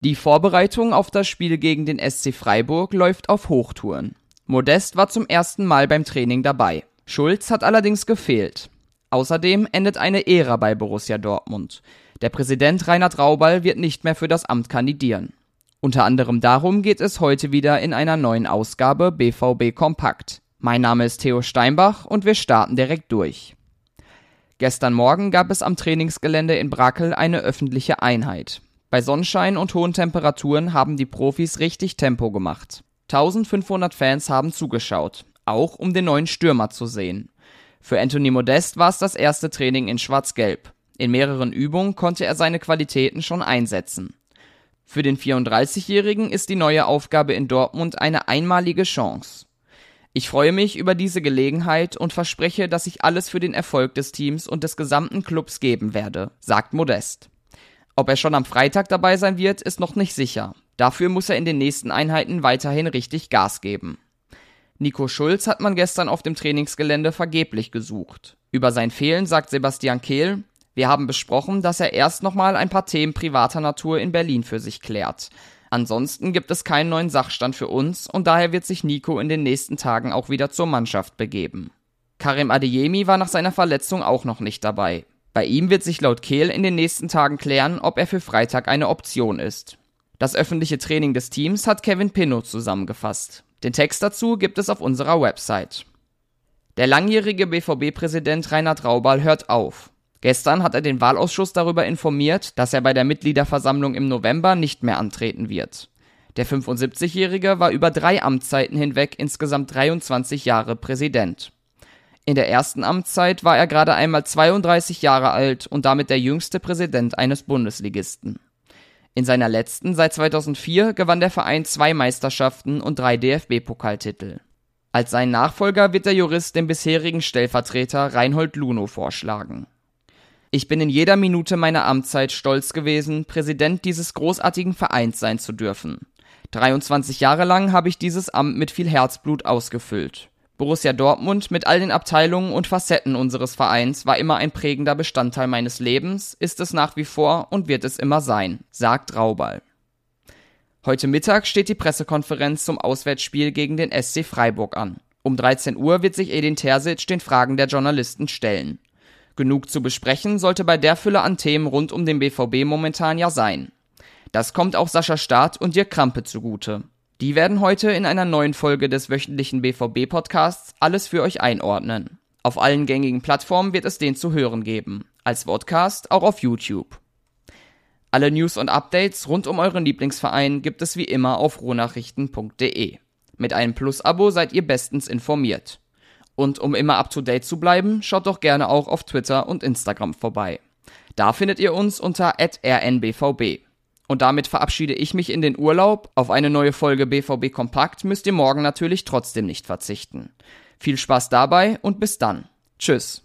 Die Vorbereitung auf das Spiel gegen den SC Freiburg läuft auf Hochtouren. Modest war zum ersten Mal beim Training dabei. Schulz hat allerdings gefehlt. Außerdem endet eine Ära bei Borussia Dortmund. Der Präsident Reinhard Raubal wird nicht mehr für das Amt kandidieren. Unter anderem darum geht es heute wieder in einer neuen Ausgabe BVB Kompakt. Mein Name ist Theo Steinbach und wir starten direkt durch. Gestern Morgen gab es am Trainingsgelände in Brakel eine öffentliche Einheit. Bei Sonnenschein und hohen Temperaturen haben die Profis richtig Tempo gemacht. 1500 Fans haben zugeschaut, auch um den neuen Stürmer zu sehen. Für Anthony Modest war es das erste Training in Schwarz-Gelb. In mehreren Übungen konnte er seine Qualitäten schon einsetzen. Für den 34-Jährigen ist die neue Aufgabe in Dortmund eine einmalige Chance. Ich freue mich über diese Gelegenheit und verspreche, dass ich alles für den Erfolg des Teams und des gesamten Clubs geben werde, sagt Modest. Ob er schon am Freitag dabei sein wird, ist noch nicht sicher. Dafür muss er in den nächsten Einheiten weiterhin richtig Gas geben. Nico Schulz hat man gestern auf dem Trainingsgelände vergeblich gesucht. Über sein Fehlen sagt Sebastian Kehl, wir haben besprochen, dass er erst nochmal ein paar Themen privater Natur in Berlin für sich klärt. Ansonsten gibt es keinen neuen Sachstand für uns und daher wird sich Nico in den nächsten Tagen auch wieder zur Mannschaft begeben. Karim Adeyemi war nach seiner Verletzung auch noch nicht dabei. Bei ihm wird sich laut Kehl in den nächsten Tagen klären, ob er für Freitag eine Option ist. Das öffentliche Training des Teams hat Kevin Pinnow zusammengefasst. Den Text dazu gibt es auf unserer Website. Der langjährige BVB-Präsident Reinhard Raubal hört auf. Gestern hat er den Wahlausschuss darüber informiert, dass er bei der Mitgliederversammlung im November nicht mehr antreten wird. Der 75-Jährige war über drei Amtszeiten hinweg insgesamt 23 Jahre Präsident. In der ersten Amtszeit war er gerade einmal 32 Jahre alt und damit der jüngste Präsident eines Bundesligisten. In seiner letzten seit 2004 gewann der Verein zwei Meisterschaften und drei DFB-Pokaltitel. Als sein Nachfolger wird der Jurist den bisherigen Stellvertreter Reinhold Luno vorschlagen. Ich bin in jeder Minute meiner Amtszeit stolz gewesen, Präsident dieses großartigen Vereins sein zu dürfen. 23 Jahre lang habe ich dieses Amt mit viel Herzblut ausgefüllt. Borussia Dortmund mit all den Abteilungen und Facetten unseres Vereins war immer ein prägender Bestandteil meines Lebens, ist es nach wie vor und wird es immer sein, sagt Raubal. Heute Mittag steht die Pressekonferenz zum Auswärtsspiel gegen den SC Freiburg an. Um 13 Uhr wird sich Edin Terzic den Fragen der Journalisten stellen. Genug zu besprechen sollte bei der Fülle an Themen rund um den BVB momentan ja sein. Das kommt auch Sascha Staat und Dirk Krampe zugute. Die werden heute in einer neuen Folge des wöchentlichen BVB-Podcasts alles für euch einordnen. Auf allen gängigen Plattformen wird es den zu hören geben. Als Podcast auch auf YouTube. Alle News und Updates rund um euren Lieblingsverein gibt es wie immer auf rohnachrichten.de. Mit einem Plus-Abo seid ihr bestens informiert. Und um immer up to date zu bleiben, schaut doch gerne auch auf Twitter und Instagram vorbei. Da findet ihr uns unter rnbvb. Und damit verabschiede ich mich in den Urlaub. Auf eine neue Folge BVB Kompakt müsst ihr morgen natürlich trotzdem nicht verzichten. Viel Spaß dabei und bis dann. Tschüss.